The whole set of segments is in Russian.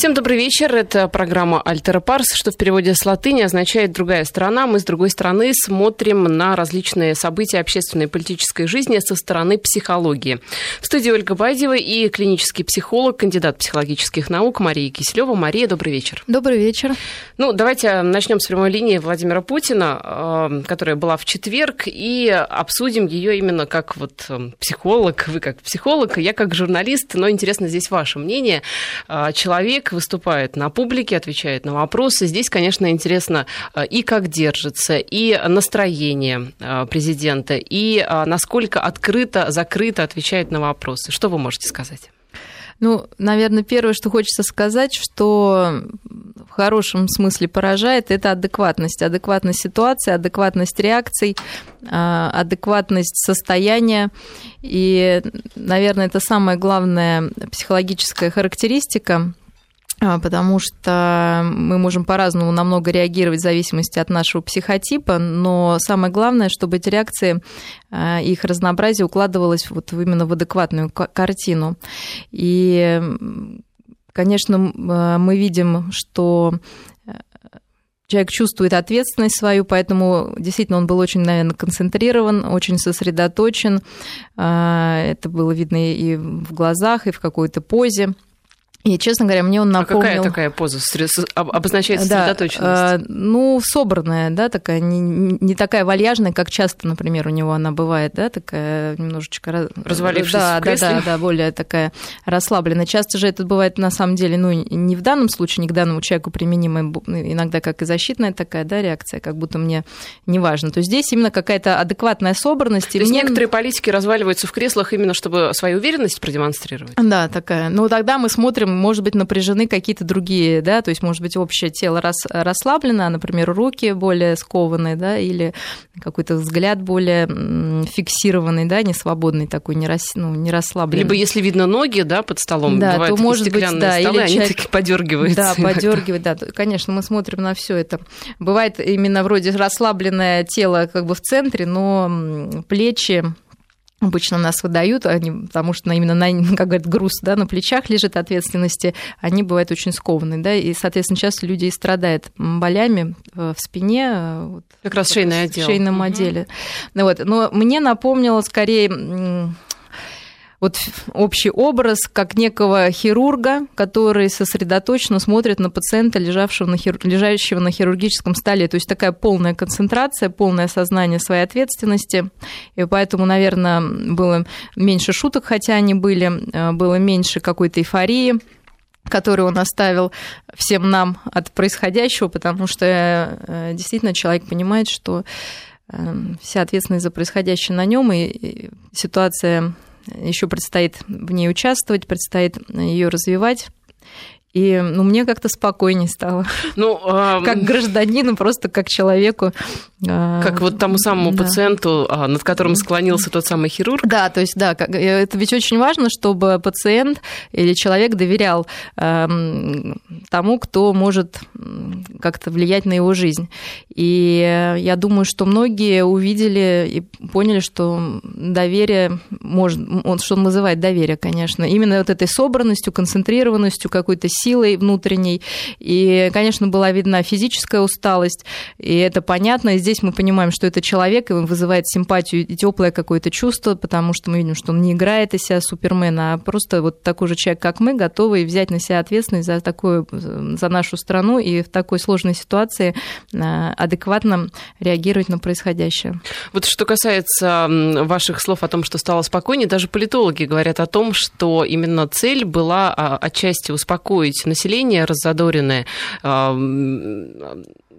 Всем добрый вечер. Это программа «Альтера Парс», что в переводе с латыни означает «другая сторона». Мы с другой стороны смотрим на различные события общественной и политической жизни со стороны психологии. В студии Ольга Байдева и клинический психолог, кандидат психологических наук Мария Киселева. Мария, добрый вечер. Добрый вечер. Ну, давайте начнем с прямой линии Владимира Путина, э, которая была в четверг, и обсудим ее именно как вот э, психолог, вы как психолог, я как журналист, но интересно здесь ваше мнение. Э, выступает на публике, отвечает на вопросы. Здесь, конечно, интересно э, и как держится, и настроение э, президента, и э, насколько открыто, закрыто отвечает на вопросы. Что вы можете сказать? Ну, наверное, первое, что хочется сказать, что в хорошем смысле поражает, это адекватность. Адекватность ситуации, адекватность реакций, адекватность состояния. И, наверное, это самая главная психологическая характеристика потому что мы можем по-разному намного реагировать в зависимости от нашего психотипа, но самое главное, чтобы эти реакции, а, их разнообразие укладывалось вот именно в адекватную картину. И, конечно, а, мы видим, что человек чувствует ответственность свою, поэтому действительно он был очень, наверное, концентрирован, очень сосредоточен. Это было видно и в глазах, и в какой-то позе. И, честно говоря, мне он напомнил... А какая такая поза обозначает сосредоточенность? Да, ну, собранная, да, такая, не, не такая вальяжная, как часто, например, у него она бывает, да, такая немножечко... Развалившись да, в кресле. Да, да, да, более такая расслабленная. Часто же это бывает, на самом деле, ну, не в данном случае, не к данному человеку применимая, иногда как и защитная такая, да, реакция, как будто мне не важно. То есть здесь именно какая-то адекватная собранность. То есть мне... некоторые политики разваливаются в креслах именно, чтобы свою уверенность продемонстрировать? Да, такая. Ну, тогда мы смотрим может быть напряжены какие-то другие, да, то есть, может быть, общее тело рас, расслаблено, а, например, руки более скованные, да, или какой-то взгляд более фиксированный, да, не свободный такой, не, рас, ну, не расслабленный. Либо если видно ноги, да, под столом, да, то может быть, да, столы, или они человек... такие подергиваются. Да, подергивает, да, конечно, мы смотрим на все это. Бывает именно вроде расслабленное тело как бы в центре, но плечи обычно нас выдают, они, потому что именно на, как говорят, груз да, на плечах лежит ответственности, они бывают очень скованы, да, и, соответственно, часто люди и страдают болями э, в спине. Э, вот, как раз шейное отдел. В шейном угу. отделе. Вот. Но мне напомнило скорее вот общий образ как некого хирурга, который сосредоточенно смотрит на пациента, лежавшего на, хир... лежащего на хирургическом столе. То есть такая полная концентрация, полное осознание своей ответственности. И поэтому, наверное, было меньше шуток, хотя они были, э, было меньше какой-то эйфории который он оставил всем нам от происходящего, потому что э, действительно человек понимает, что э, вся ответственность за происходящее на нем, и ситуация еще предстоит в ней участвовать, предстоит ее развивать. И ну, мне как-то спокойнее стало. Ну, э, как гражданину, просто как человеку. А, как вот тому самому да. пациенту, а, над которым склонился тот самый хирург. Да, то есть, да, это ведь очень важно, чтобы пациент или человек доверял эм, тому, кто может как-то влиять на его жизнь. И я думаю, что многие увидели и поняли, что доверие может, он что он вызывает доверие, конечно, именно вот этой собранностью, концентрированностью, какой-то силой внутренней. И, конечно, была видна физическая усталость, и это понятно. И здесь мы понимаем, что это человек, и он вызывает симпатию и теплое какое-то чувство, потому что мы видим, что он не играет из себя Супермена, а просто вот такой же человек, как мы, готовый взять на себя ответственность за такую, за нашу страну и в такой сложной ситуации а, адекватно реагировать на происходящее. Вот что касается ваших слов о том, что стало спокойнее, даже политологи говорят о том, что именно цель была а, отчасти успокоить успокоить население раззадоренное, а,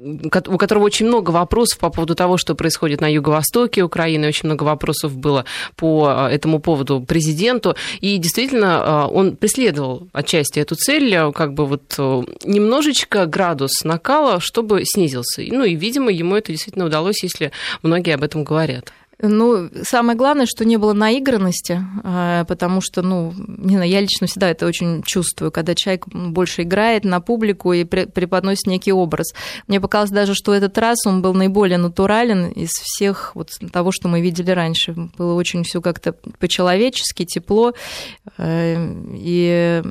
у которого очень много вопросов по поводу того, что происходит на юго-востоке Украины, очень много вопросов было по а, этому поводу президенту, и действительно а, он преследовал отчасти эту цель, как бы вот немножечко градус накала, чтобы снизился. Ну и, видимо, ему это действительно удалось, если многие об этом говорят. Ну, самое главное, что не было наигранности, а, потому что, ну, не знаю, я лично всегда это очень чувствую, когда человек больше играет на публику и преподносит некий образ. Мне показалось даже, что этот раз он был наиболее натурален из всех вот того, что мы видели раньше. Было очень все как-то по-человечески, тепло. Э, и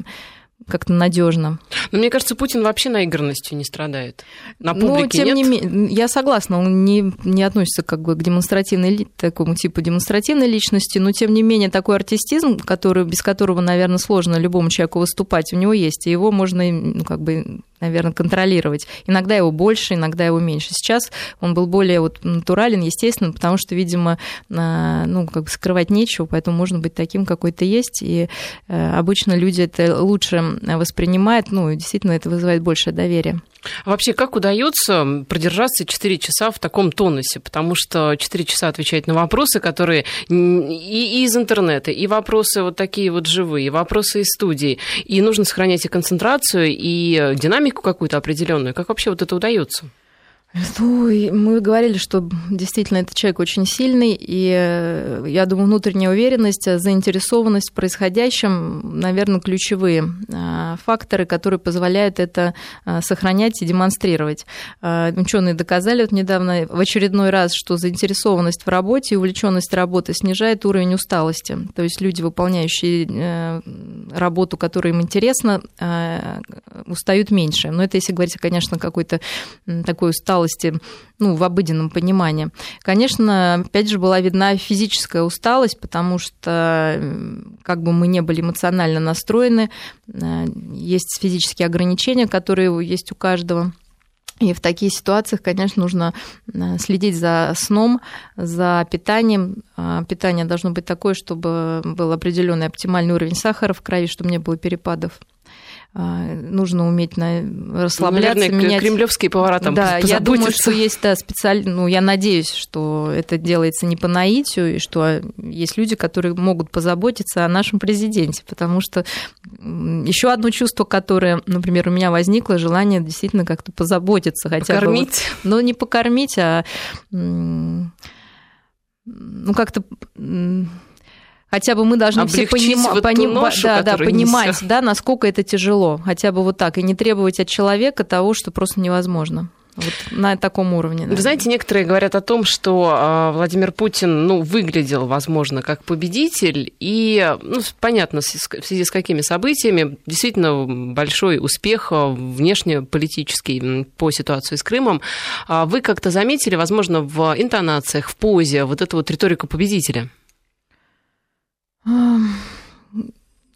как-то надежно. Но мне кажется, Путин вообще наигранностью не страдает. На публике ну, тем нет? не менее, я согласна, он не, не относится как бы к демонстративной, такому типу демонстративной личности, но тем не менее такой артистизм, который, без которого, наверное, сложно любому человеку выступать, у него есть, и его можно ну, как бы наверное, контролировать. Иногда его больше, иногда его меньше. Сейчас он был более вот натурален, естественно, потому что, видимо, ну, как бы скрывать нечего, поэтому можно быть таким, какой то есть. И э, обычно люди это лучше воспринимают, ну, действительно, это вызывает большее доверие. Вообще, как удается продержаться 4 часа в таком тонусе? Потому что 4 часа отвечать на вопросы, которые и из интернета, и вопросы вот такие вот живые, и вопросы из студии. И нужно сохранять и концентрацию, и динамику какую-то определенную. Как вообще вот это удается? Ну, мы говорили, что действительно этот человек очень сильный, и э, я думаю, внутренняя уверенность, заинтересованность в происходящем, наверное, ключевые э, факторы, которые позволяют это э, сохранять и демонстрировать. Ученые доказали вот недавно в очередной раз, что заинтересованность в работе и увлеченность работы снижает уровень усталости. То есть люди, выполняющие работу, которая им интересна, устают меньше. Но это если говорить, конечно, какой-то такой усталости усталости ну, в обыденном понимании. Конечно, опять же, была видна физическая усталость, потому что как бы мы не были эмоционально настроены, э, есть физические ограничения, которые есть у каждого. И в таких ситуациях, конечно, нужно э, следить за сном, за питанием. А, питание должно быть такое, чтобы был определенный оптимальный уровень сахара в крови, чтобы не было перепадов. А, нужно уметь на, расслабляться, Наверное, менять. кремлевские повара там Да, я думаю, что есть да, специально, ну, я надеюсь, что это делается не по наитию, и что есть люди, которые могут позаботиться о нашем президенте, потому что еще одно чувство, которое, например, у меня возникло, желание действительно как-то позаботиться, хотя покормить. бы... Ну, не покормить, а ну, как-то Хотя бы мы должны все понима- вот поним- ношу, да, да, понимать, несёт. да, насколько это тяжело. Хотя бы вот так. И не требовать от человека того, что просто невозможно. Вот на таком уровне. Наверное. Вы знаете, некоторые говорят о том, что а, Владимир Путин, ну, выглядел, возможно, как победитель, и, ну, понятно, в связи с какими событиями, действительно большой успех а, внешнеполитический по ситуации с Крымом. А вы как-то заметили, возможно, в интонациях, в позе вот эту вот риторику победителя?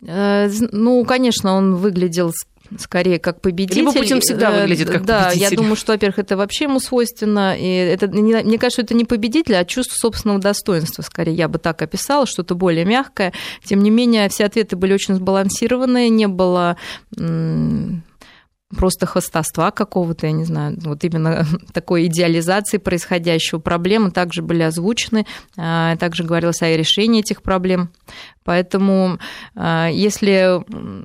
Э, ну, конечно, он выглядел скорее как победитель. Либо Путин всегда э, выглядит как да, победитель. Да, я думаю, что, во-первых, это вообще ему свойственно. И это, мне кажется, это не победитель, а чувство собственного достоинства, скорее, я бы так описала, что-то более мягкое. Тем не менее, все ответы были очень сбалансированные, не было просто хвостовства какого-то, я не знаю, вот именно такой идеализации происходящего. Проблемы также были озвучены, а, также говорилось о решении этих проблем. Поэтому а, если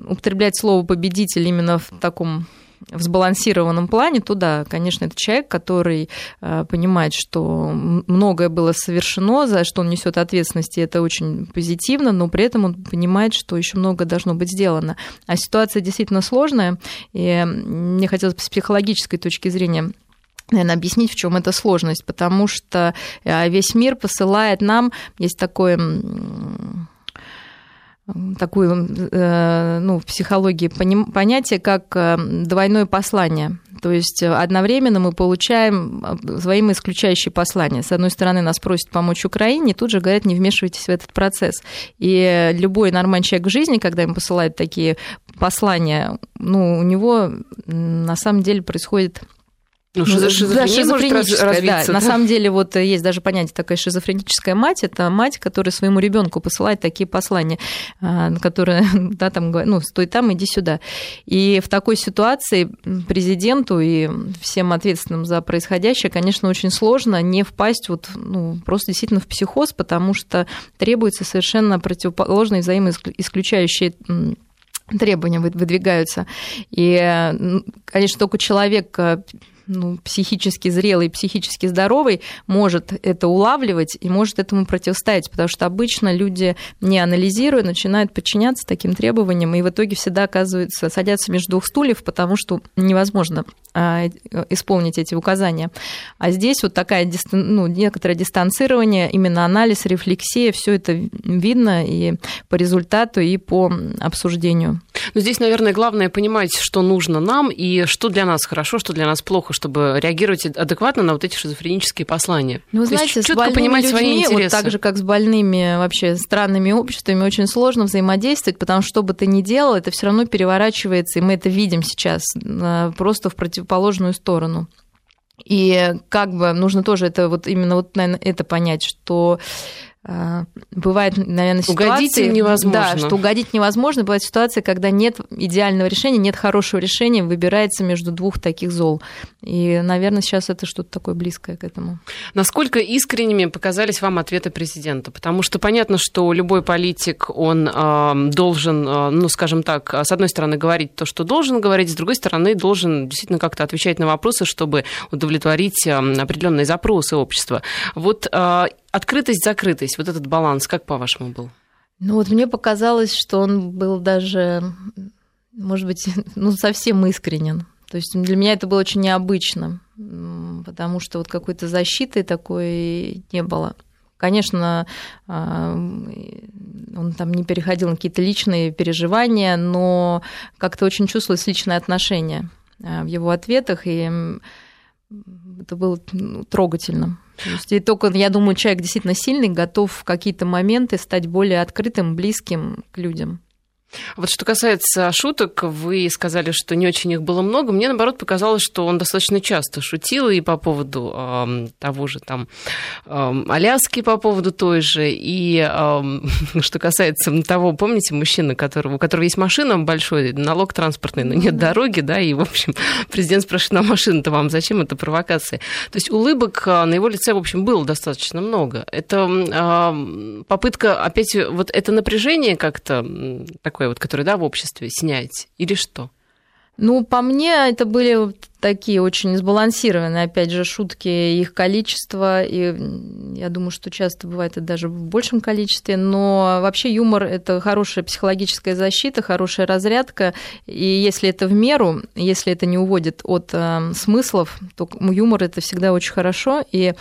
употреблять слово «победитель» именно в таком в сбалансированном плане, то да, конечно, это человек, который э, понимает, что многое было совершено, за что он несет ответственность, и это очень позитивно, но при этом он понимает, что еще много должно быть сделано. А ситуация действительно сложная, и мне хотелось бы с психологической точки зрения наверное, объяснить, в чем эта сложность, потому что э, весь мир посылает нам, есть такое такую э, ну, в психологии понятие, как э, двойное послание. То есть одновременно мы получаем э, взаимоисключающие послания. С одной стороны, нас просят помочь Украине, тут же говорят, не вмешивайтесь в этот процесс. И любой нормальный человек в жизни, когда им посылают такие послания, ну, у него на самом деле происходит ну, шизофрения, да, шизофреническая, да. да. На самом деле, вот э, есть даже понятие такая шизофреническая мать. Это мать, которая своему ребенку посылает такие послания, а, которые, да, там, ну, стой там, иди сюда. И в такой ситуации президенту и всем ответственным за происходящее, конечно, очень сложно не впасть вот, ну, просто действительно в психоз, потому что требуется совершенно противоположные взаимоисключающие требования выдвигаются. И, конечно, только человек э, ну, психически зрелый, психически здоровый может это улавливать и может этому противостоять, потому что обычно люди, не анализируя, начинают подчиняться таким требованиям, и в итоге всегда оказываются, садятся между двух стульев, потому что невозможно а, исполнить эти указания. А здесь вот такая, ну, некоторое дистанцирование, именно анализ, рефлексия, все это видно и по результату, и по обсуждению. Но здесь, наверное, главное понимать, что нужно нам и что для нас хорошо, что для нас плохо, чтобы реагировать адекватно на вот эти шизофренические послания. Ну, знаете, есть, с больными понимать людьми, свои интересы. вот так же, как с больными вообще странными обществами, очень сложно взаимодействовать, потому что, что бы ты ни делал, это все равно переворачивается, и мы это видим сейчас э, просто в противоположную сторону. И как бы нужно тоже это вот именно вот, наверное, это понять, что бывает, наверное, ситуации... Угодить невозможно. Да, что угодить невозможно. Бывает ситуация, когда нет идеального решения, нет хорошего решения, выбирается между двух таких зол. И, наверное, сейчас это что-то такое близкое к этому. Насколько искренними показались вам ответы президента? Потому что понятно, что любой политик, он э, должен, э, ну, скажем так, с одной стороны, говорить то, что должен говорить, с другой стороны, должен действительно как-то отвечать на вопросы, чтобы удовлетворить э, определенные запросы общества. Вот открытость, закрытость, вот этот баланс, как по-вашему был? Ну вот мне показалось, что он был даже, может быть, ну совсем искренен. То есть для меня это было очень необычно, потому что вот какой-то защиты такой не было. Конечно, а, он там не переходил на какие-то личные переживания, но как-то очень чувствовалось личное отношение а, в его ответах, и это было ну, трогательно. То есть, и только, я думаю, человек действительно сильный, готов в какие-то моменты стать более открытым, близким к людям. Вот что касается шуток, вы сказали, что не очень их было много. Мне, наоборот, показалось, что он достаточно часто шутил и по поводу э, того же там э, Аляски, по поводу той же. И э, что касается того, помните, мужчина, которого, у которого есть машина большой, налог транспортный, но нет дороги, да, и, в общем, президент спрашивает, на машина-то вам зачем? Это провокация. То есть улыбок на его лице, в общем, было достаточно много. Это э, попытка опять вот это напряжение как-то такое такое вот, которое, да, в обществе снять, или что? Ну, по мне, это были такие очень сбалансированные, опять же, шутки, их количество, и я думаю, что часто бывает это даже в большем количестве, но вообще юмор – это хорошая психологическая защита, хорошая разрядка, и если это в меру, если это не уводит от э, смыслов, то юмор – это всегда очень хорошо, и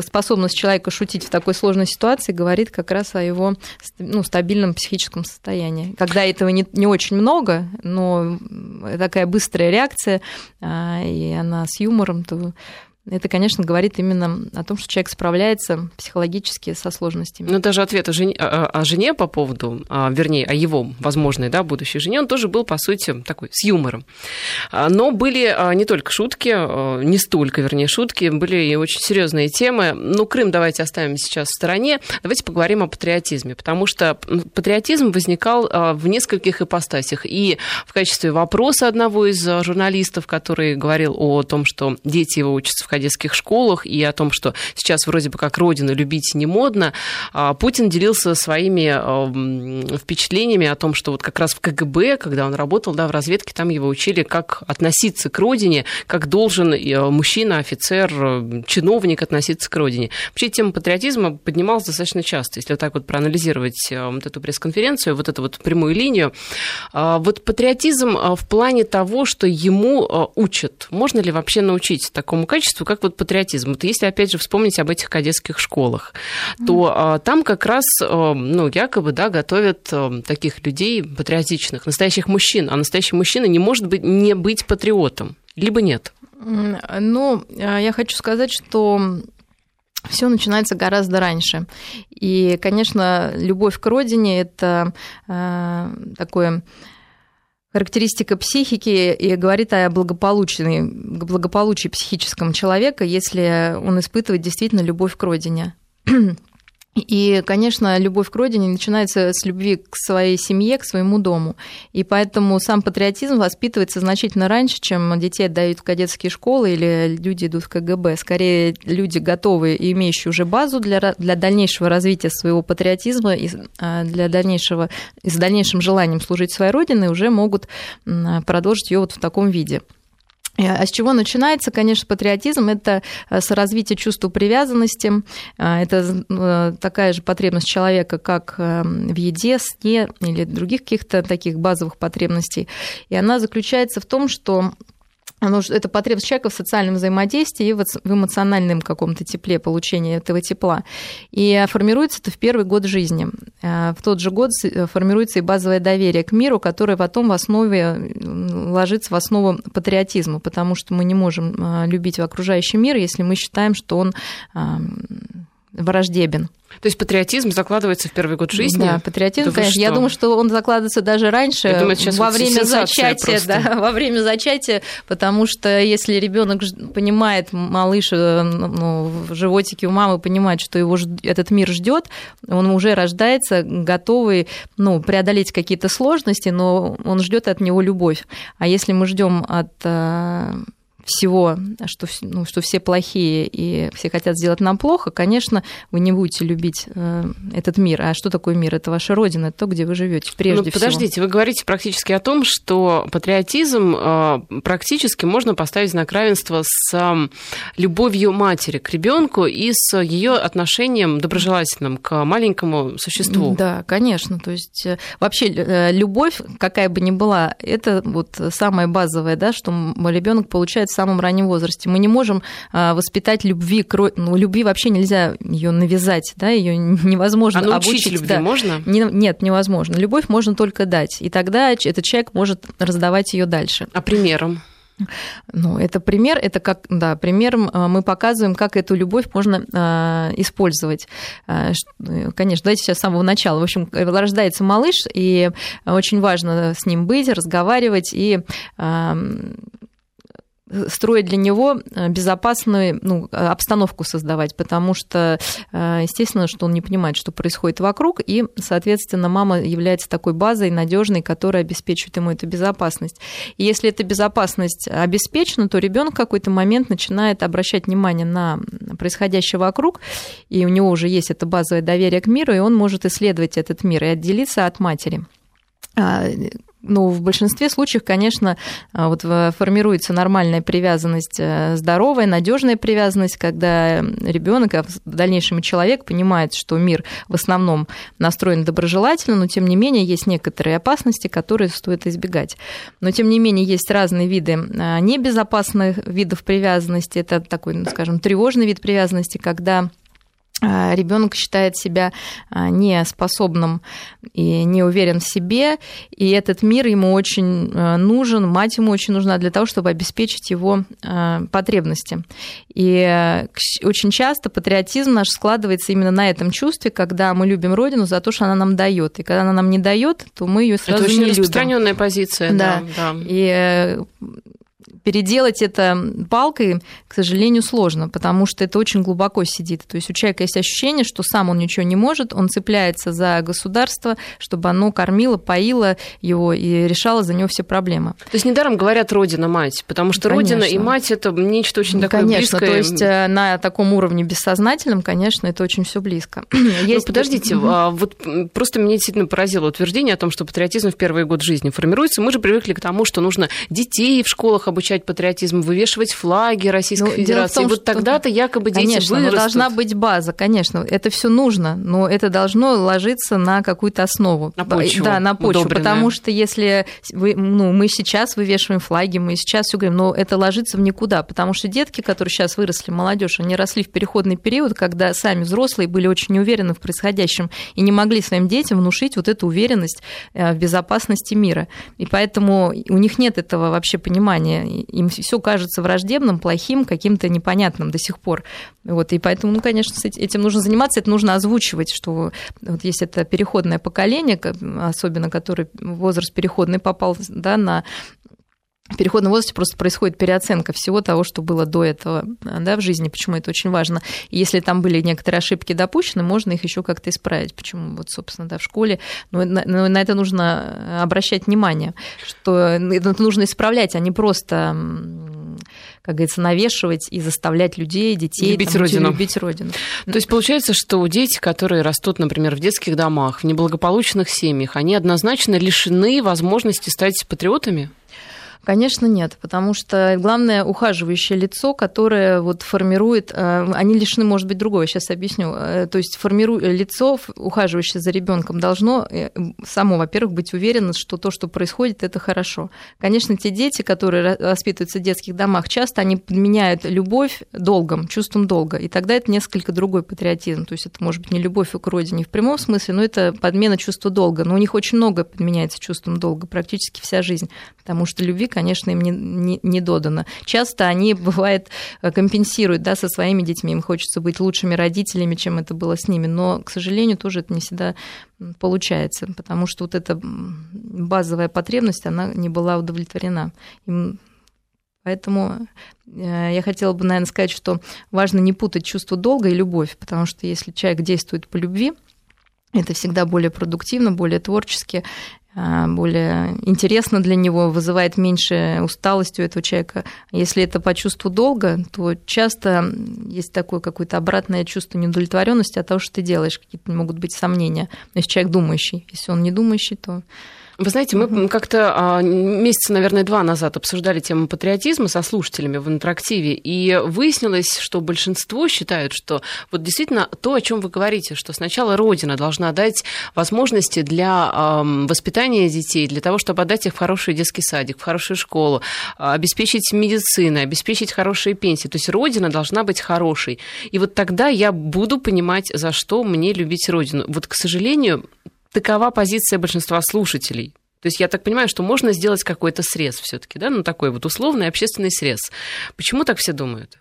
способность человека шутить в такой сложной ситуации говорит как раз о его ну, стабильном психическом состоянии. Когда этого не, не очень много, но такая быстрая реакция и она с юмором, то это, конечно, говорит именно о том, что человек справляется психологически со сложностями. Но даже ответ о жене, о, жене по поводу, а, вернее, о его возможной да, будущей жене, он тоже был, по сути, такой с юмором. А, но были а, не только шутки, не столько, вернее, шутки, были и очень серьезные темы. Ну, Крым давайте оставим сейчас в стороне. Давайте поговорим о патриотизме, потому что патриотизм возникал в нескольких ипостасях. И в качестве вопроса одного из журналистов, который говорил о том, что дети его учатся в кадетских школах и о том, что сейчас вроде бы как родину любить не модно, а Путин делился своими впечатлениями о том, что вот как раз в КГБ, когда он работал да, в разведке, там его учили, как относиться к родине, как должен э, мужчина, офицер, э, чиновник относиться к родине. Вообще тема патриотизма поднималась достаточно часто. Если вот так вот проанализировать э, вот эту пресс-конференцию, вот эту вот прямую линию, вот патриотизм в плане того, что ему учат. Можно ли вообще научить такому качеству, что как вот патриотизм. Вот если, опять же, вспомнить об этих кадетских школах, то а, там как раз, а, ну, якобы, да, готовят а, таких людей патриотичных, настоящих мужчин. А настоящий мужчина не может быть, не быть патриотом, либо нет. Ну, я хочу сказать, что все начинается гораздо раньше. И, конечно, любовь к родине это э, такое характеристика психики и говорит о благополучии, благополучии психическом человека, если он испытывает действительно любовь к родине. И, конечно, любовь к родине начинается с любви к своей семье, к своему дому. И поэтому сам патриотизм воспитывается значительно раньше, чем детей отдают в кадетские школы или люди идут в КГБ. Скорее, люди готовые и имеющие уже базу для, для дальнейшего развития своего патриотизма и а, для дальнейшего, и с дальнейшим желанием служить своей родине уже могут продолжить ее вот в таком виде. Э, а с чего начинается, конечно, патриотизм? Это э, развитие чувства привязанности, э, это такая же потребность человека, как в еде, сне или других каких-то таких базовых потребностей. И она заключается в том, что оно, это потребность человека в социальном взаимодействии и в эмоциональном каком-то тепле, получении этого тепла. И формируется это в первый год жизни. В тот же год формируется и базовое доверие к миру, которое потом в основе ложится в основу патриотизма, потому что мы не можем любить окружающий мир, если мы считаем, что он враждебен. То есть патриотизм закладывается в первый год жизни? Да, патриотизм, да конечно. Я думаю, что он закладывается даже раньше, думаю, во время зачатия, да, во время зачатия, потому что если ребенок понимает, малыш э, ну, в животике у мамы понимает, что его этот мир ждет, он уже рождается готовый ну, преодолеть какие-то сложности, но он ждет от него любовь. А если мы ждем от э, всего, что, ну, что все плохие и все хотят сделать нам плохо, конечно, вы не будете любить э, этот мир. А что такое мир? Это ваша родина, это то, где вы живете прежде ну, подождите, всего. вы говорите практически о том, что патриотизм э, практически можно поставить знак равенства с э, любовью матери к ребенку и с ее отношением доброжелательным к маленькому существу. Да, конечно. То есть э, вообще э, любовь, какая бы ни была, это вот самое базовое, да, что ребенок получает самом раннем возрасте. Мы не можем а, воспитать любви к ну, любви вообще нельзя ее навязать, да, ее невозможно а обучить. любви да. можно? Не, нет, невозможно. Любовь можно только дать, и тогда этот человек может раздавать ее дальше. А примером? Ну, это пример, это как, да, примером а, мы показываем, как эту любовь можно э, использовать. Э, конечно, давайте сейчас с самого начала. В общем, рождается малыш, и очень важно с ним быть, разговаривать и э, строить для него э, безопасную ну, обстановку создавать, потому что, э, естественно, что он не понимает, что происходит вокруг, и, соответственно, мама является такой базой надежной, которая обеспечивает ему эту безопасность. И если эта безопасность обеспечена, то ребенок в какой-то момент начинает обращать внимание на происходящее вокруг, и у него уже есть это базовое доверие к миру, и он может исследовать этот мир и отделиться от матери а, ну, в большинстве случаев, конечно, а, вот формируется нормальная привязанность, э, здоровая, надежная привязанность, когда ребенок, а в дальнейшем человек понимает, что мир в основном настроен доброжелательно, но тем не менее есть некоторые опасности, которые стоит избегать. Но тем не менее есть разные виды небезопасных видов привязанности. Это такой, ну, скажем, тревожный вид привязанности, когда ребенок считает себя а, неспособным и не уверен в себе, и этот мир ему очень а, нужен, мать ему очень нужна для того, чтобы обеспечить его потребности. И очень часто патриотизм наш складывается именно на этом чувстве, когда мы любим Родину за то, что она нам дает, и когда она нам не дает, то мы ее сразу Это очень не распространенная позиция, да. да. да. И э, переделать это палкой, к сожалению, сложно, потому что это очень глубоко сидит. То есть у человека есть ощущение, что сам он ничего не может, он цепляется за государство, чтобы оно кормило, поило его и решало за него все проблемы. То есть недаром говорят родина-мать, потому что конечно. родина и мать это нечто очень такое конечно, близкое. то есть э, на таком уровне бессознательном, конечно, это очень все близко. Есть... Ну, подождите, mm вот просто меня действительно поразило утверждение о том, что патриотизм в первый год жизни формируется. Мы же привыкли к тому, что нужно детей в школах обучать изучать патриотизм, вывешивать флаги Российской ну, Федерации. Том, и вот тогда-то якобы дети конечно, вырастут. должна быть база, конечно. Это все нужно, но это должно ложиться на какую-то основу. На почву. Да, на почву. Удобренная. Потому что если вы, ну, мы сейчас вывешиваем флаги, мы сейчас все говорим, но это ложится в никуда. Потому что детки, которые сейчас выросли, молодежь, они росли в переходный период, когда сами взрослые были очень неуверены в происходящем и не могли своим детям внушить вот эту уверенность э, в безопасности мира. И поэтому у них нет этого вообще понимания им все кажется враждебным, плохим, каким-то непонятным до сих пор. Вот, и поэтому, ну, конечно, этим нужно заниматься, это нужно озвучивать, что вот есть это переходное поколение, особенно который возраст переходный попал да, на в переходном возрасте просто происходит переоценка всего того, что было до этого да, в жизни, почему это очень важно. И если там были некоторые ошибки допущены, можно их еще как-то исправить. Почему вот, собственно, да, в школе. Но на, на это нужно обращать внимание, что это нужно исправлять, а не просто как говорится, навешивать и заставлять людей, детей любить там, родину. Любить родину. То есть получается, что дети, которые растут, например, в детских домах, в неблагополучных семьях, они однозначно лишены возможности стать патриотами? Конечно, нет, потому что главное ухаживающее лицо, которое вот формирует, э, они лишены, может быть, другого, сейчас объясню. Э, то есть формирует лицо, ухаживающее за ребенком, должно э, само, во-первых, быть уверено, что то, что происходит, это хорошо. Конечно, те дети, которые воспитываются в детских домах, часто они подменяют любовь долгом, чувством долга, и тогда это несколько другой патриотизм. То есть это может быть не любовь к родине в прямом смысле, но это подмена чувства долга. Но у них очень много подменяется чувством долга, практически вся жизнь, потому что любви конечно, им не, не, не додано. Часто они, бывает, компенсируют да, со своими детьми, им хочется быть лучшими родителями, чем это было с ними, но, к сожалению, тоже это не всегда получается, потому что вот эта базовая потребность, она не была удовлетворена. Им Поэтому э, я хотела бы, наверное, сказать, что важно не путать чувство долга и любовь, потому что если человек действует по любви, это всегда более продуктивно, более творчески, более интересно для него, вызывает меньше усталости у этого человека. Если это по чувству долга, то часто есть такое какое-то обратное чувство неудовлетворенности от того, что ты делаешь, какие-то могут быть сомнения. Но если человек думающий, если он не думающий, то вы знаете, мы угу. как-то а, месяца, наверное, два назад обсуждали тему патриотизма со слушателями в интерактиве, и выяснилось, что большинство считают, что вот действительно то, о чем вы говорите, что сначала Родина должна дать возможности для воспитания детей, для того, чтобы отдать их в хороший детский садик, в хорошую школу, а, обеспечить медициной, обеспечить хорошие пенсии. То есть Родина должна быть хорошей. И вот тогда я буду понимать, за что мне любить Родину. Вот, к сожалению, такова позиция большинства слушателей. То есть я так понимаю, что можно сделать какой-то срез все-таки, да, ну такой вот условный общественный срез. Почему так все думают?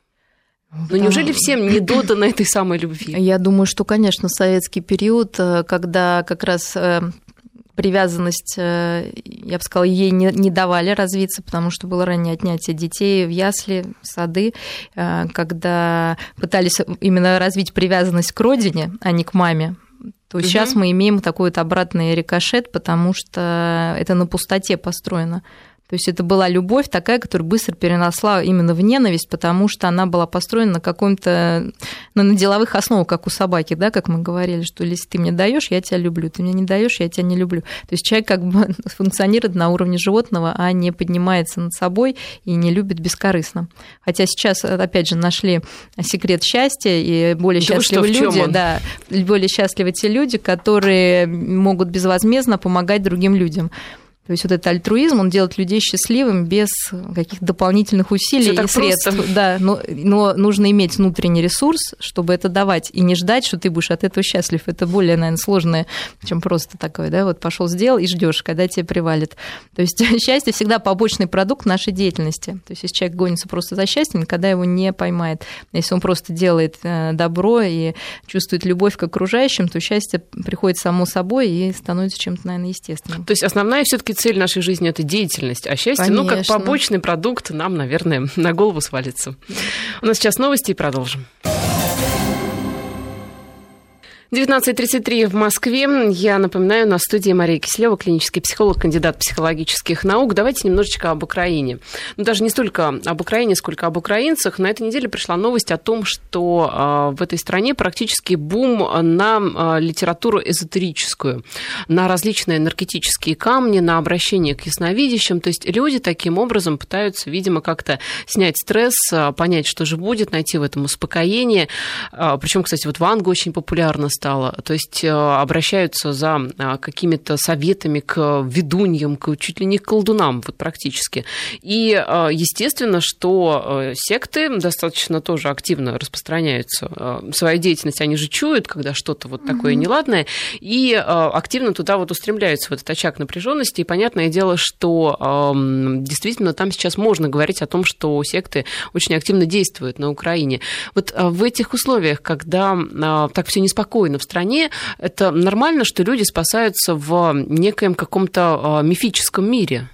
Ну, неужели всем не додано этой самой любви? Я думаю, что, конечно, советский период, э, когда как раз э, привязанность, э, я бы сказала, ей не, не давали развиться, потому что было раннее отнятие детей в ясли, в сады, когда пытались именно развить привязанность к родине, а не к маме то угу. сейчас мы имеем такой вот обратный рикошет, потому что это на пустоте построено. То есть это была любовь такая, которая быстро переносла именно в ненависть, потому что она была построена на каком-то, ну, на деловых основах, как у собаки, да, как мы говорили, что если ты мне даешь, я тебя люблю, ты мне не даешь, я тебя не люблю. То есть человек как бы функционирует на уровне животного, а не поднимается над собой и не любит бескорыстно. Хотя сейчас, опять же, нашли секрет счастья, и более да счастливы люди, да, более счастливы те люди, которые могут безвозмездно помогать другим людям. То есть вот этот альтруизм, он делает людей счастливым без каких-то дополнительных усилий и средств. Просто. Да, но, но нужно иметь внутренний ресурс, чтобы это давать, и не ждать, что ты будешь от этого счастлив. Это более, наверное, сложное, чем просто такое, да, вот пошел сделал и ждешь, когда тебе привалит. То есть счастье всегда побочный продукт нашей деятельности. То есть если человек гонится просто за счастьем, никогда его не поймает. Если он просто делает э, добро и чувствует любовь к окружающим, то счастье приходит само собой и становится чем-то, наверное, естественным. То есть основная все-таки все-таки цель нашей жизни это деятельность, а счастье, Конечно. ну, как побочный продукт, нам, наверное, на голову свалится. У нас сейчас новости и продолжим. 19.33 в Москве. Я напоминаю, на студии Мария Киселева, клинический психолог, кандидат психологических наук. Давайте немножечко об Украине. Ну, даже не столько об Украине, сколько об украинцах. На этой неделе пришла новость о том, что э, в этой стране практически бум на э, литературу эзотерическую, на различные энергетические камни, на обращение к ясновидящим. То есть люди таким образом пытаются, видимо, как-то снять стресс, э, понять, что же будет, найти в этом успокоение. Причем, кстати, вот Ванга очень популярна стало. То есть э, обращаются за э, какими-то советами к ведуньям, к, чуть ли не к колдунам вот практически. И э, естественно, что секты достаточно тоже активно распространяются свою деятельность. Они же чуют, когда что-то вот такое неладное, и активно туда вот устремляются в этот очаг напряженности. И понятное дело, что эм, действительно там сейчас можно говорить о том, что секты очень активно действуют на Украине. Вот в этих условиях, когда так все неспокойно, спокойно в стране, это нормально, что люди спасаются в некоем каком-то а, мифическом мире?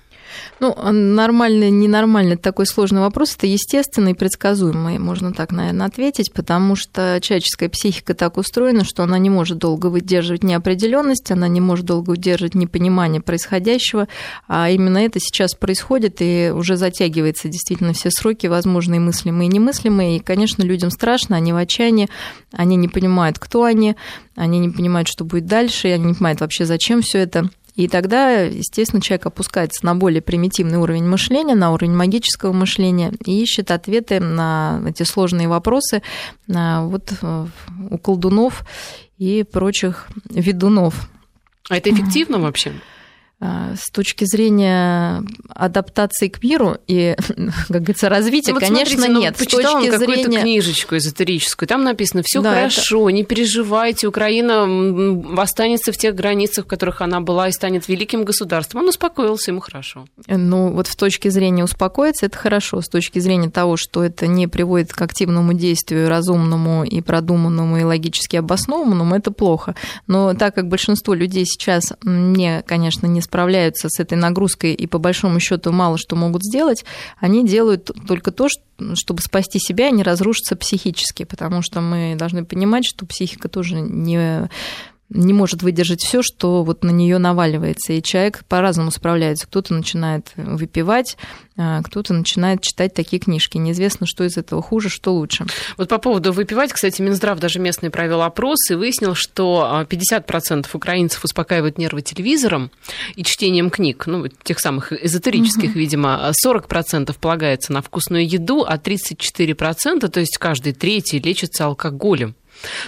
Ну, а нормально, ненормально, это такой сложный вопрос. Это естественный и предсказуемый, можно так, наверное, ответить, потому что человеческая психика так устроена, что она не может долго выдерживать неопределенность, она не может долго удерживать непонимание происходящего, а именно это сейчас происходит и уже затягивается действительно все сроки, возможные мыслимые и немыслимые, и, конечно, людям страшно, они в отчаянии, они не понимают, кто они, они не понимают, что будет дальше, и они не понимают вообще, зачем все это. И тогда, естественно, человек опускается на более примитивный уровень мышления, на уровень магического мышления и ищет ответы на эти сложные вопросы вот у колдунов и прочих ведунов. А это эффективно вообще? А, с точки зрения адаптации к миру и, как говорится, развития, ну, вот конечно, смотрите, ну, нет. Ну, с точки какую-то книжечку эзотерическую, там написано, все да, хорошо, это... не переживайте, Украина останется в тех границах, в которых она была, и станет великим государством. Он успокоился, ему хорошо. Ну, вот с точки зрения успокоиться, это хорошо. С точки зрения того, что это не приводит к активному действию, разумному и продуманному, и логически обоснованному, это плохо. Но так как большинство людей сейчас мне, конечно, не справляются с этой нагрузкой и по большому счету мало что могут сделать, они делают только то, чтобы спасти себя и не разрушиться психически, потому что мы должны понимать, что психика тоже не не может выдержать все, что вот на нее наваливается. И человек по-разному справляется. Кто-то начинает выпивать, а, кто-то начинает читать такие книжки. Неизвестно, что из этого хуже, что лучше. Вот по поводу выпивать, кстати, Минздрав даже местный провел опрос и выяснил, что 50% а, украинцев успокаивают нервы телевизором и чтением книг, ну, тех самых эзотерических, угу. видимо, 40% полагается на вкусную еду, а 34%, то есть каждый третий, лечится алкоголем.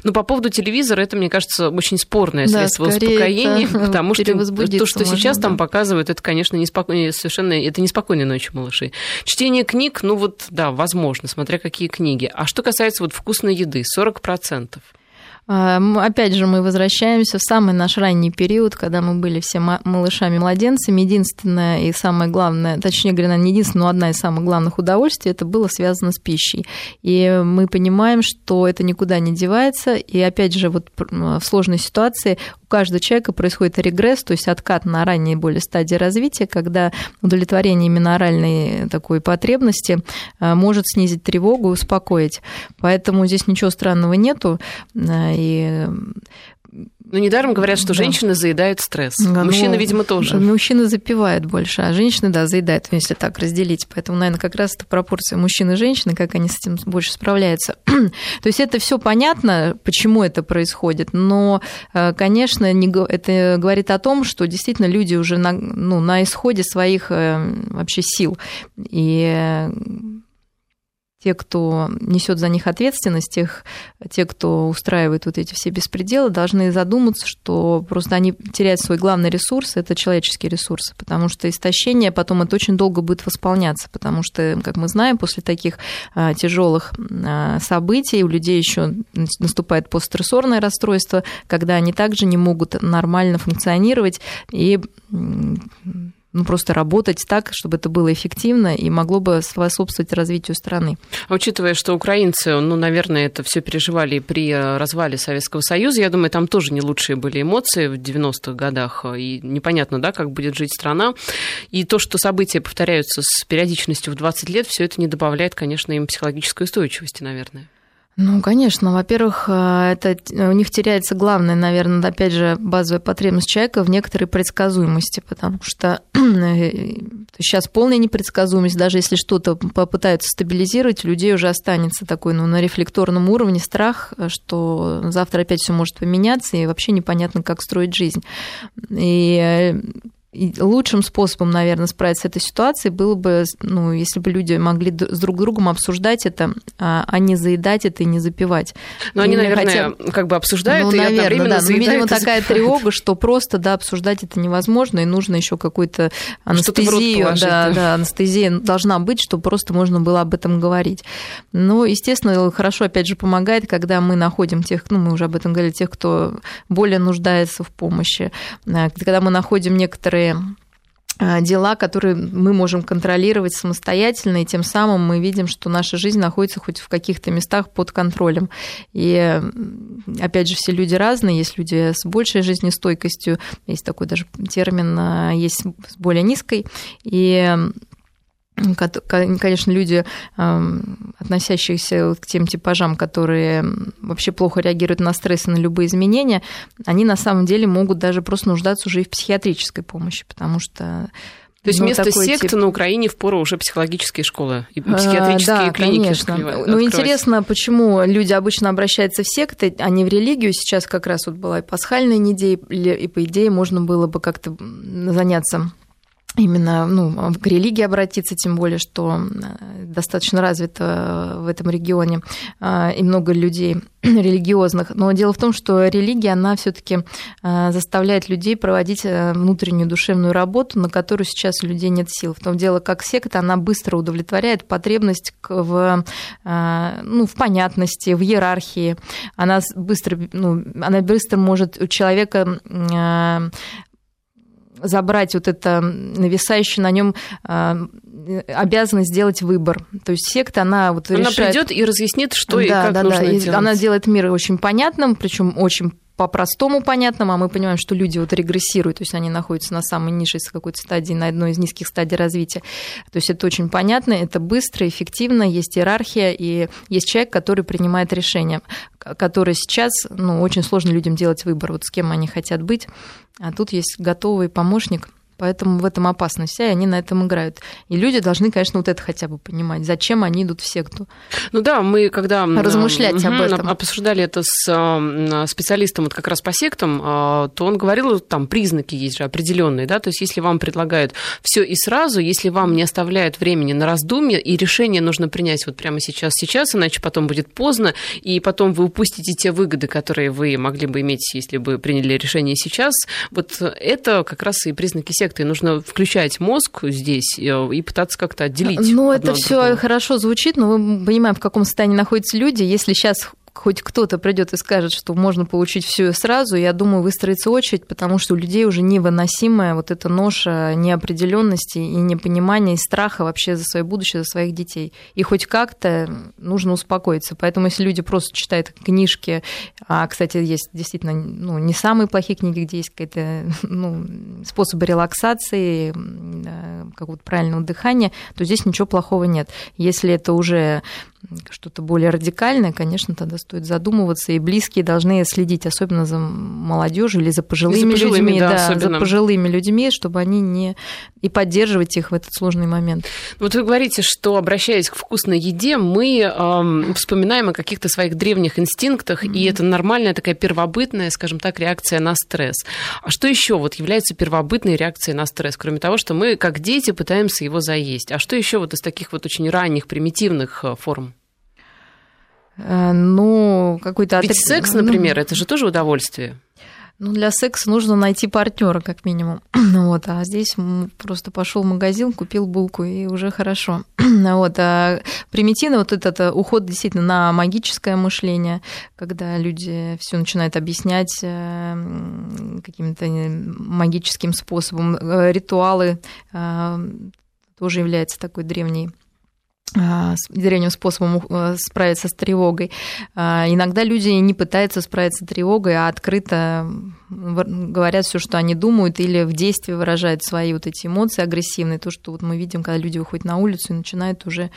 Но по поводу телевизора, это, мне кажется, очень спорное да, средство успокоения, потому что то, что можно, сейчас да. там показывают, это, конечно, неспокойно, совершенно это неспокойные ночи малыши. Чтение книг, ну вот, да, возможно, смотря какие книги. А что касается вот вкусной еды, 40%. А, опять же, мы возвращаемся в самый наш ранний период, когда мы были все малышами-младенцами. Единственное и самое главное, точнее говоря, не единственное, но одна из самых главных удовольствий, это было связано с пищей. И мы понимаем, что это никуда не девается. И опять же, вот в сложной ситуации каждого человека происходит регресс, то есть откат на ранние более стадии развития, когда удовлетворение именно оральной такой потребности э, может снизить тревогу успокоить. Поэтому здесь ничего странного нету. Э, и ну, недаром говорят, что да. женщины заедают стресс. Да, Мужчины, ну, видимо, тоже. Мужчины запивают больше, а женщины, да, заедают, если так разделить. Поэтому, наверное, как раз это пропорция мужчин и женщин, как они с этим больше справляются. То есть это все понятно, почему это происходит, но, э, конечно, не, это говорит о том, что действительно люди уже на, ну, на исходе своих э, вообще сил. И те, кто несет за них ответственность, тех, те, кто устраивает вот эти все беспределы, должны задуматься, что просто они теряют свой главный ресурс, это человеческие ресурсы, потому что истощение потом это очень долго будет восполняться, потому что, как мы знаем, после таких а, тяжелых а, событий у людей еще наступает постстрессорное расстройство, когда они также не могут нормально функционировать и ну, просто работать так, чтобы это было эффективно и могло бы способствовать развитию страны. А учитывая, что украинцы, ну, наверное, это все переживали при э, развале Советского Союза, я думаю, там тоже не лучшие были эмоции в 90-х годах, и непонятно, да, как будет жить страна. И то, что события повторяются с периодичностью в 20 лет, все это не добавляет, конечно, им психологической устойчивости, наверное. Ну, конечно. Во-первых, э, это, у них теряется главное, наверное, опять же, базовая потребность человека в некоторой предсказуемости, потому что сейчас полная непредсказуемость, даже если что-то попытаются стабилизировать, у людей уже останется такой, ну, на рефлекторном уровне страх, что завтра опять все может поменяться, и вообще непонятно, как строить жизнь. И э, и лучшим способом, наверное, справиться с этой ситуацией было бы, ну, если бы люди могли с друг другом обсуждать это, а, а не заедать это и не запивать. Но они, наверное, хотя... как бы обсуждают ну, и наверное, одновременно да. Ну, видимо, такая тревога, что просто, да, обсуждать это невозможно, и нужно еще какую-то анестезию. Да, да, анестезия должна быть, чтобы просто можно было об этом говорить. Ну, естественно, хорошо, опять же, помогает, когда мы находим тех, ну, мы уже об этом говорили, тех, кто более нуждается в помощи, э, когда мы находим некоторые некоторые а, дела, которые мы можем контролировать самостоятельно, и тем самым мы видим, что наша жизнь находится хоть в каких-то местах под контролем. И опять же, все люди разные, есть люди с большей жизнестойкостью, есть такой даже термин, а, есть с более низкой, и конечно, люди, относящиеся к тем типажам, которые вообще плохо реагируют на стресс и на любые изменения, они на самом деле могут даже просто нуждаться уже и в психиатрической помощи, потому что То есть ну, вместо сект тип... на Украине впору уже психологические школы и а, психиатрические а, да, клиники конечно. Ну, интересно, почему люди обычно обращаются в секты, а не в религию. Сейчас как раз вот была и пасхальная неделя, и по идее можно было бы как-то заняться именно ну, к религии обратиться, тем более, что э, достаточно развито в этом регионе э, и много людей религиозных. Но дело в том, что религия, она все таки э, заставляет людей проводить внутреннюю душевную работу, на которую сейчас у людей нет сил. В том дело, как секта, она быстро удовлетворяет потребность в, ну, в понятности, в иерархии. Она быстро, ну, она быстро может у человека забрать вот это нависающее на нем а, обязанность сделать выбор. То есть секта, она вот она решает... придет и разъяснит, что да, и как да, нужно да. делать. Она делает мир очень понятным, причем очень по-простому понятному, а мы понимаем, что люди вот регрессируют, то есть они находятся на самой низшей какой-то стадии, на одной из низких стадий развития. То есть это очень понятно, это быстро, эффективно, есть иерархия, и есть человек, который принимает решение, который сейчас, ну, очень сложно людям делать выбор, вот с кем они хотят быть, а тут есть готовый помощник – Поэтому в этом опасность вся, и они на этом играют. И люди должны, конечно, вот это хотя бы понимать, зачем они идут в секту. Ну да, мы когда... Размышлять об этом. Обсуждали это с специалистом вот как раз по сектам, а, то он говорил, там признаки есть же определенные, да, то есть если вам предлагают все и сразу, если вам не оставляют времени на раздумье, и решение нужно принять вот прямо сейчас, сейчас, иначе потом будет поздно, и потом вы упустите те выгоды, которые вы могли бы иметь, если бы приняли решение сейчас, вот это как раз и признаки секты аспекты. Нужно включать мозг здесь э, и пытаться как-то отделить. Ну, это все хорошо звучит, но мы понимаем, в каком состоянии находятся люди. Если сейчас хоть кто-то придет и скажет, что можно получить все сразу, я думаю, выстроится очередь, потому что у людей уже невыносимая вот эта ноша неопределенности и непонимания, и страха вообще за свое будущее, за своих детей. И хоть как-то нужно успокоиться. Поэтому если люди просто читают книжки, а, кстати, есть действительно ну, не самые плохие книги, где есть какие-то ну, способы релаксации, какого-то правильного дыхания, то здесь ничего плохого нет. Если это уже что-то более радикальное, конечно, тогда стоит задумываться, и близкие должны следить, особенно за молодежью или за пожилыми, за пожилыми людьми, да, да за пожилыми людьми, чтобы они не и поддерживать их в этот сложный момент. Вот вы говорите, что обращаясь к вкусной еде, мы э, вспоминаем о каких-то своих древних инстинктах, mm-hmm. и это нормальная такая первобытная, скажем так, реакция на стресс. А что еще вот является первобытной реакцией на стресс, кроме того, что мы как дети пытаемся его заесть? А что еще вот из таких вот очень ранних примитивных э, форм? Э, ну, какой-то... Ведь секс, ну, например, ну, это же тоже удовольствие. Ну, для секса нужно найти партнера, как минимум. вот, а здесь просто пошел в магазин, купил булку, и уже хорошо. вот, а примитивно вот этот э, уход действительно на магическое мышление, когда люди все начинают объяснять э, каким-то магическим способом. Ритуалы тоже является такой древней а, древним способом э, справиться с тревогой. А, иногда люди не пытаются справиться с тревогой, а открыто говорят все, что они думают, или в действии выражают свои вот эти эмоции агрессивные, то, что вот мы видим, когда люди выходят на улицу и начинают уже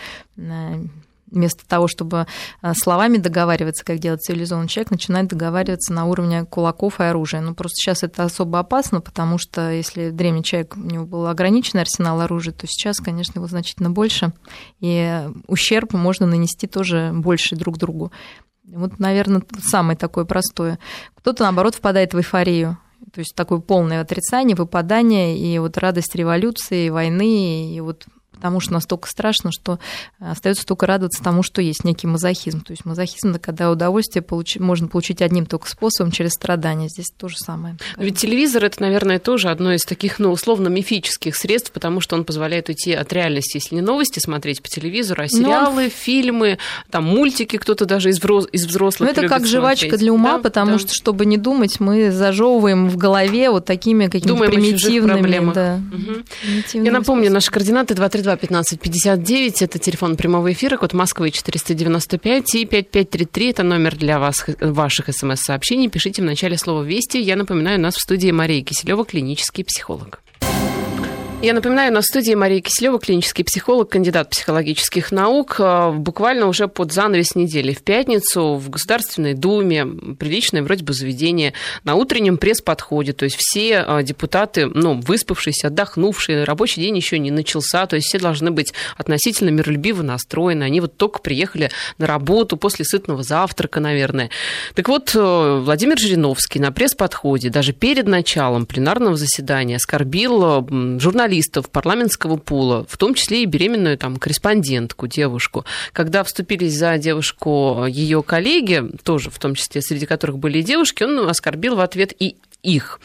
вместо того, чтобы э, словами договариваться, как делает цивилизованный человек, начинает договариваться на уровне кулаков и оружия. Ну, просто сейчас это особо опасно, потому что если древний человек, у него был ограниченный арсенал оружия, то сейчас, конечно, его значительно больше, и ущерб можно нанести тоже больше друг другу. Вот, наверное, самое такое простое. Кто-то, наоборот, впадает в эйфорию, то есть такое полное отрицание, выпадание и вот радость революции, войны, и вот потому что настолько страшно, что э, остается только радоваться тому, что есть некий мазохизм. То есть мазохизм это когда удовольствие получи, можно получить одним только способом через страдания. Здесь то же самое. Ведь телевизор это, наверное, тоже одно из таких, ну, условно мифических средств, потому что он позволяет уйти от реальности, если не новости смотреть по телевизору, а сериалы, Но... фильмы, там мультики, кто-то даже из, взрос... из взрослых. Ну, это как жвачка смотреть. для ума, да? потому да. что, чтобы не думать, мы зажевываем в голове вот такими какими-то примитивными. Да, угу. Я напомню, наши координаты 232 2 15 59, это телефон прямого эфира, код Москвы 495 и 5533, это номер для вас, ваших смс-сообщений. Пишите в начале слова «Вести». Я напоминаю, у нас в студии Мария Киселева, клинический психолог. Я напоминаю, на студии Мария Киселева, клинический психолог, кандидат психологических наук. А, буквально уже под занавес недели в пятницу в Государственной Думе, приличное вроде бы заведение, на утреннем пресс-подходе, то есть все а, депутаты, ну, выспавшиеся, отдохнувшие, рабочий день еще не начался, то есть все должны быть относительно миролюбиво настроены. Они вот только приехали на работу после сытного завтрака, наверное. Так вот, э, Владимир Жириновский на пресс-подходе даже перед началом пленарного заседания оскорбил журналистов журналистов парламентского пула, в том числе и беременную там корреспондентку, девушку. Когда вступились за девушку ее коллеги, тоже в том числе среди которых были и девушки, он оскорбил в ответ и их.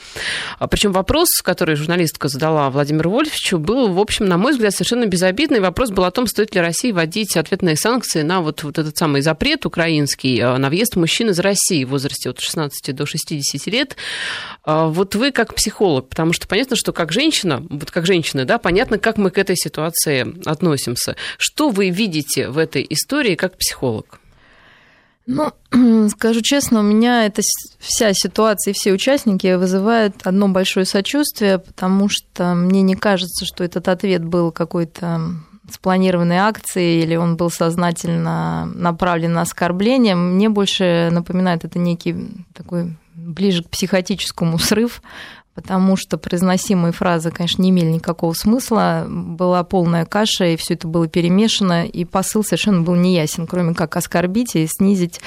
А Причем вопрос, который журналистка задала Владимиру Вольфовичу, был, в общем, на мой взгляд, совершенно безобидный. Вопрос был о том, стоит ли России вводить ответные санкции на вот, вот этот самый запрет украинский а, на въезд мужчин из России в возрасте от 16 до 60 лет. А, вот вы как психолог, потому что понятно, что как женщина, вот как женщина, да, понятно, как мы к этой ситуации относимся. Что вы видите в этой истории как психолог? Ну, скажу честно, у меня эта вся ситуация и все участники вызывают одно большое сочувствие, потому что мне не кажется, что этот ответ был какой-то спланированной акцией или он был сознательно направлен на оскорбление. Мне больше напоминает это некий такой ближе к психотическому срыв, потому что произносимые фразы, конечно, не имели никакого смысла, была полная каша, и все это было перемешано, и посыл совершенно был неясен, кроме как оскорбить и снизить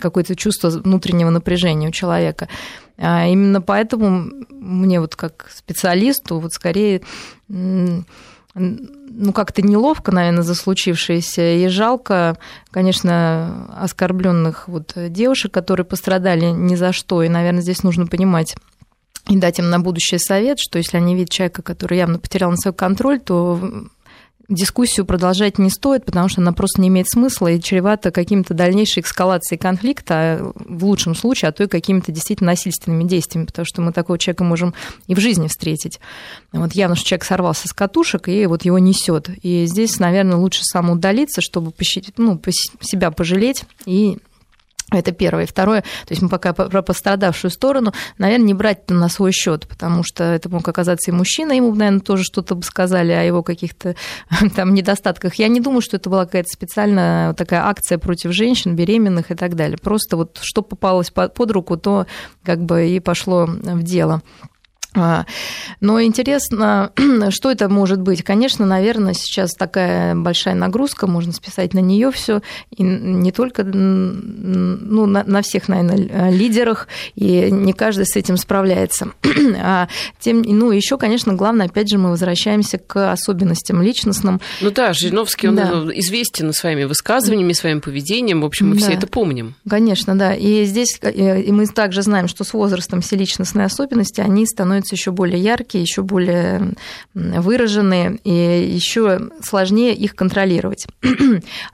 какое-то чувство внутреннего напряжения у человека. А именно поэтому мне вот как специалисту вот скорее ну, как-то неловко, наверное, за случившееся, и жалко, конечно, оскорбленных вот девушек, которые пострадали ни за что, и, наверное, здесь нужно понимать, и дать им на будущее совет, что если они видят человека, который явно потерял на свой контроль, то дискуссию продолжать не стоит, потому что она просто не имеет смысла и чревата каким-то дальнейшей эскалацией конфликта, а в лучшем случае, а то и какими-то действительно насильственными действиями, потому что мы такого человека можем и в жизни встретить. Вот явно, что человек сорвался с катушек, и вот его несет. И здесь, наверное, лучше самоудалиться, чтобы ну, себя пожалеть и это первое. И второе, то есть мы пока про пострадавшую сторону, наверное, не брать на свой счет, потому что это мог оказаться и мужчина, ему, наверное, тоже что-то бы сказали о его каких-то там недостатках. Я не думаю, что это была какая-то специальная такая акция против женщин, беременных и так далее. Просто вот что попалось под руку, то как бы и пошло в дело. А, но интересно, что это может быть? Конечно, наверное, сейчас такая большая нагрузка, можно списать на нее все, и не только ну, на, на всех, наверное, лидерах, и не каждый с этим справляется. А тем, ну, еще, конечно, главное, опять же, мы возвращаемся к особенностям личностным. Ну да, Жириновский, он да. известен своими высказываниями, своим поведением, в общем, мы да. все это помним. Конечно, да. И здесь э, и мы также знаем, что с возрастом все личностные особенности, они становятся становятся еще более яркие, еще более выраженные, и еще сложнее их контролировать.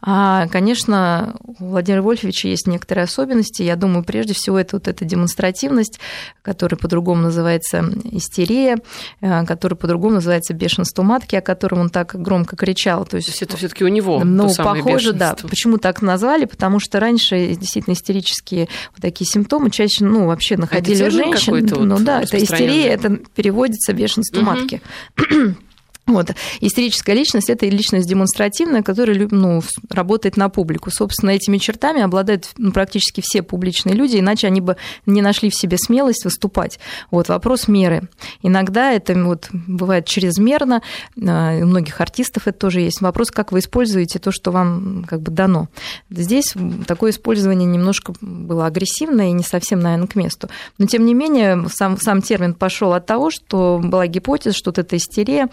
А, конечно, у Владимира Вольфовича есть некоторые особенности. Я думаю, прежде всего, это вот эта демонстративность, которая по-другому называется истерия, э, которая по-другому называется бешенство матки, о котором он так громко кричал. То есть, То есть это все-таки у него. Ну, похоже, да. Почему так назвали? Потому что раньше действительно истерические вот такие симптомы чаще, ну, вообще находили у женщин. Ну вот да, это истерия, это переводится бешенство угу. матки. Вот. Истерическая личность – это личность демонстративная, которая ну, работает на публику. Собственно, этими чертами обладают ну, практически все публичные люди, иначе они бы не нашли в себе смелость выступать. Вот. Вопрос меры. Иногда это вот, бывает чрезмерно, а, у многих артистов это тоже есть. Вопрос, как вы используете то, что вам как бы дано. Здесь такое использование немножко было агрессивное и не совсем, наверное, к месту. Но, тем не менее, сам, сам термин пошел от того, что была гипотеза, что вот эта истерия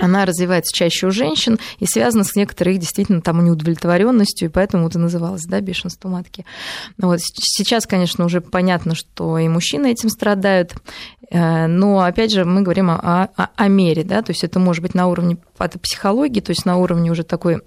она развивается чаще у женщин и связана с некоторой их действительно там неудовлетворенностью, и поэтому это называлось, да, бешенство матки. Вот. Сейчас, конечно, уже понятно, что и мужчины этим страдают, э, но, опять же, мы говорим о, о, о мере, да, то есть это может быть на уровне патопсихологии, то есть на уровне уже такой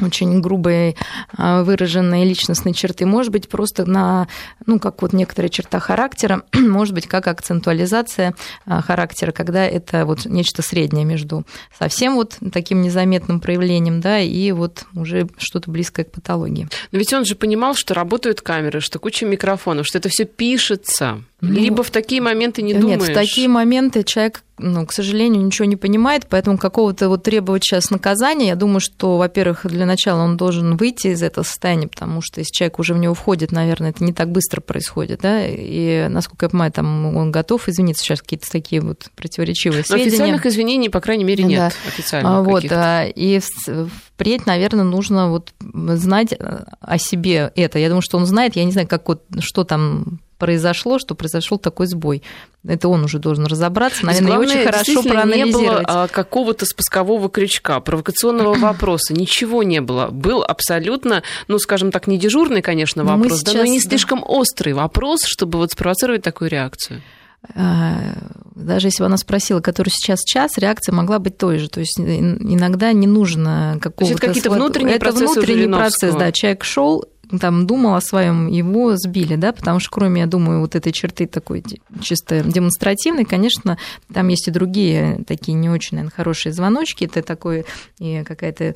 очень грубые а, выраженные личностные черты, может быть, просто на, ну, как вот некоторая черта характера, может быть, как акцентуализация а, характера, когда это вот нечто среднее между совсем вот таким незаметным проявлением, да, и вот уже что-то близкое к патологии. Но ведь он же понимал, что работают камеры, что куча микрофонов, что это все пишется. Ну, Либо в такие моменты не думаешь? Нет, в такие моменты человек, ну, к сожалению, ничего не понимает, поэтому какого-то вот требовать сейчас наказания, я думаю, что, во-первых, для начала он должен выйти из этого состояния, потому что если человек уже в него входит, наверное, это не так быстро происходит, да, и, насколько я понимаю, там он готов извиниться, сейчас какие-то такие вот противоречивые Но сведения. официальных извинений, по крайней мере, нет да. официальных а, Вот, и впредь, наверное, нужно вот знать о себе это. Я думаю, что он знает, я не знаю, как вот, что там произошло, что произошел такой сбой. Это он уже должен разобраться, наверное, главное, очень хорошо проанализировать. не было а, какого-то спускового крючка, провокационного вопроса, ничего не было. Был абсолютно, ну, скажем так, не дежурный, конечно, вопрос, сейчас, да, но и не слишком да. острый вопрос, чтобы вот спровоцировать такую реакцию даже если бы она спросила, который сейчас час, реакция могла быть той же. То есть иногда не нужно какого-то... Это какие-то внутренние это процессы внутренний процесс, да. Человек шел там думал о своем, его сбили, да, потому что кроме, я думаю, вот этой черты такой чисто демонстративной, конечно, там есть и другие такие не очень, наверное, хорошие звоночки, это такое и какая-то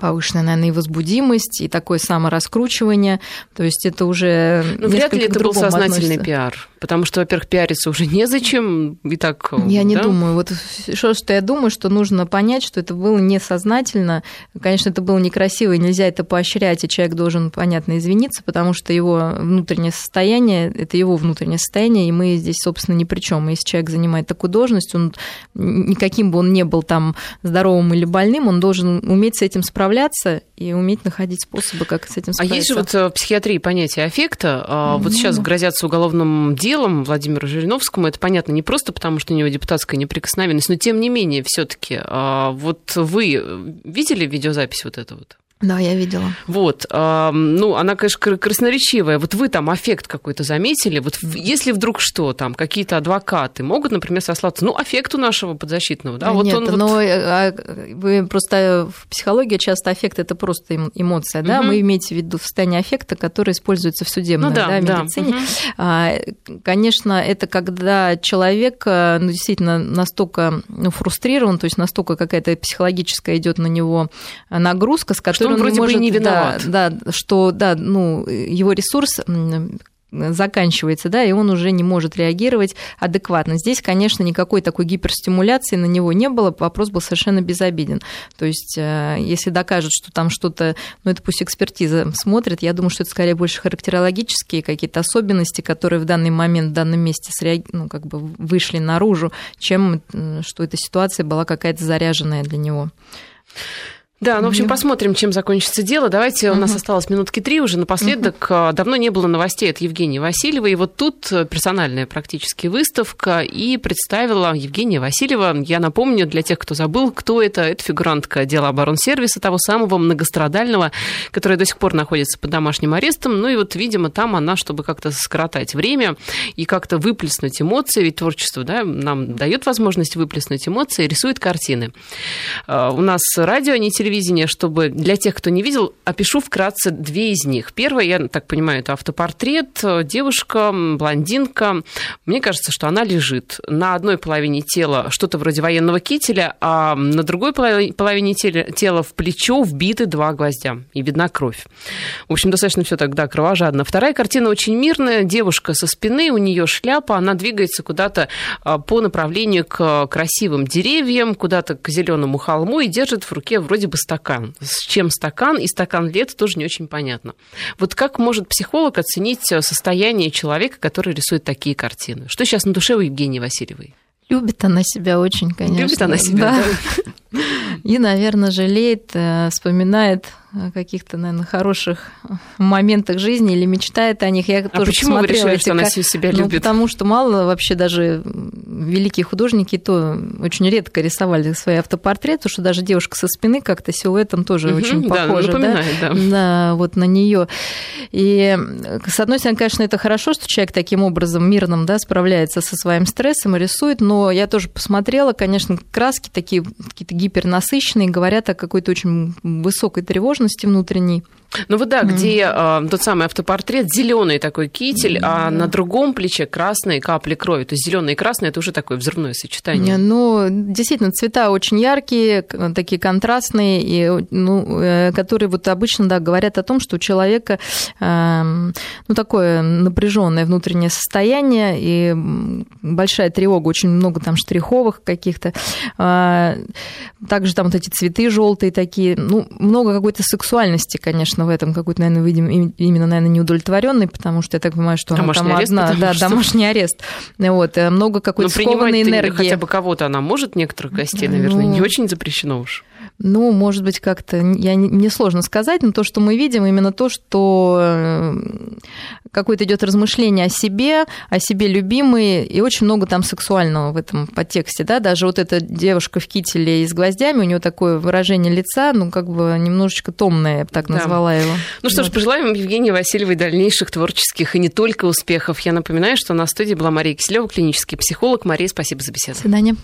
повышенная, наверное, и возбудимость, и такое самораскручивание. То есть это уже Ну, вряд ли это был сознательный относится. пиар, потому что, во-первых, пиариться уже незачем, и так... Я да? не думаю. Вот что, что я думаю, что нужно понять, что это было несознательно. Конечно, это было некрасиво, и нельзя это поощрять, и человек должен, понятно, извиниться, потому что его внутреннее состояние, это его внутреннее состояние, и мы здесь, собственно, ни при чем. Если человек занимает такую должность, он никаким бы он не был там здоровым или больным, он должен уметь с этим справляться и уметь находить способы, как с этим справиться. А есть же вот э, в психиатрии понятие аффекта. А вот ну... сейчас грозятся уголовным делом Владимиру Жириновскому. Это понятно не просто потому, что у него депутатская неприкосновенность, но тем не менее все таки а Вот вы видели видеозапись вот эту вот? Да, я видела. Вот, э, ну, она, конечно, красноречивая. Вот вы там аффект какой-то заметили. Вот если вдруг что, там какие-то адвокаты могут, например, сослаться, ну, аффект у нашего подзащитного, да? Вот Нет, он но вот... А, вы просто в психологии часто аффект это просто эмоция, да? Угу. Мы имеете в виду состояние аффекта, которое используется в судебной ну, да, да, медицине. Да. Угу. Конечно, это когда человек э, ну, действительно настолько ну, фрустрирован, то есть настолько какая-то психологическая идет на него нагрузка, с которой он вроде может, бы и не виноват. Да, да, что да, ну, его ресурс заканчивается, да, и он уже не может реагировать адекватно. Здесь, конечно, никакой такой гиперстимуляции на него не было, вопрос был совершенно безобиден. То есть, э, если докажут, что там что-то, ну, это пусть экспертиза смотрит, я думаю, что это скорее больше характерологические какие-то особенности, которые в данный момент в данном месте среаг... ну, как бы вышли наружу, чем что эта ситуация была какая-то заряженная для него. Да, ну, в общем, посмотрим, чем закончится дело. Давайте, у нас осталось минутки три уже. Напоследок, а, давно не было новостей от Евгении Васильевой. И вот тут э, персональная практически выставка. И представила Евгения Васильева. Я напомню, для тех, кто забыл, кто это. Это фигурантка дела оборонсервиса, того самого многострадального, которая до сих пор находится под домашним арестом. Ну и вот, видимо, там она, чтобы как-то скоротать время и как-то выплеснуть эмоции, ведь творчество да, нам дает возможность выплеснуть эмоции, рисует картины. А, у нас радио, не телевизор телевидения, чтобы для тех, кто не видел, опишу вкратце две из них. Первая, я так понимаю, это автопортрет. Девушка, блондинка. Мне кажется, что она лежит. На одной половине тела что-то вроде военного кителя, а на другой половине тела в плечо вбиты два гвоздя. И видна кровь. В общем, достаточно все тогда кровожадно. Вторая картина очень мирная. Девушка со спины, у нее шляпа, она двигается куда-то а, по направлению к красивым деревьям, куда-то к зеленому холму и держит в руке вроде бы стакан. С чем стакан и стакан лет тоже не очень понятно. Вот как может психолог оценить э, состояние человека, который рисует такие картины? Что сейчас на душе у Евгении Васильевой? Любит она себя очень, конечно. Любит она себя, да. да. И, наверное, жалеет, э, вспоминает о каких-то, наверное, хороших моментах жизни или мечтает о них. Я а тоже почему вы решили, эти... что она себя ну, любит? Потому что мало вообще даже великие художники то очень редко рисовали свои автопортреты, что даже девушка со спины как-то силуэтом тоже угу, очень похожа. Да, да? да, вот на нее. И с одной стороны, конечно, это хорошо, что человек таким образом мирным да, справляется со своим стрессом и рисует, но я тоже посмотрела, конечно, краски такие какие-то гипернасыщенные, говорят о какой-то очень высокой тревожности внутренней Ну вот да, где э, тот самый автопортрет, зеленый такой китель, а на другом плече красные капли крови. То есть зеленый и красный это уже такое взрывное сочетание. Ну, действительно, цвета очень яркие, такие контрастные, и, ну, э, которые вот обычно да, говорят о том, что у человека э, ну, такое напряженное внутреннее состояние и большая тревога, очень много там штриховых каких-то. Э, также там вот эти цветы желтые такие, ну, много какой-то сексуальности, конечно, в этом, какой-то, наверное, видим именно, наверное, неудовлетворенный, потому что я так понимаю, что домашний она там арест, одна, да, что... домашний арест. Вот, э, много какой-то Но скованной энергии. хотя бы кого-то она может, некоторых гостей, наверное, ну... не очень запрещено уж. Ну, может быть, как-то, я не сложно сказать, но то, что мы видим, именно то, что э, какое-то идет размышление о себе, о себе любимой, и очень много там сексуального в этом подтексте, да, даже вот эта девушка в кителе и с гвоздями, у нее такое выражение лица, ну, как бы немножечко томное, я бы так да. назвала его. Ну что вот. ж, пожелаем Евгении Васильевой дальнейших творческих и не только успехов. Я напоминаю, что на студии была Мария Киселева, клинический психолог. Мария, спасибо за беседу. До свидания.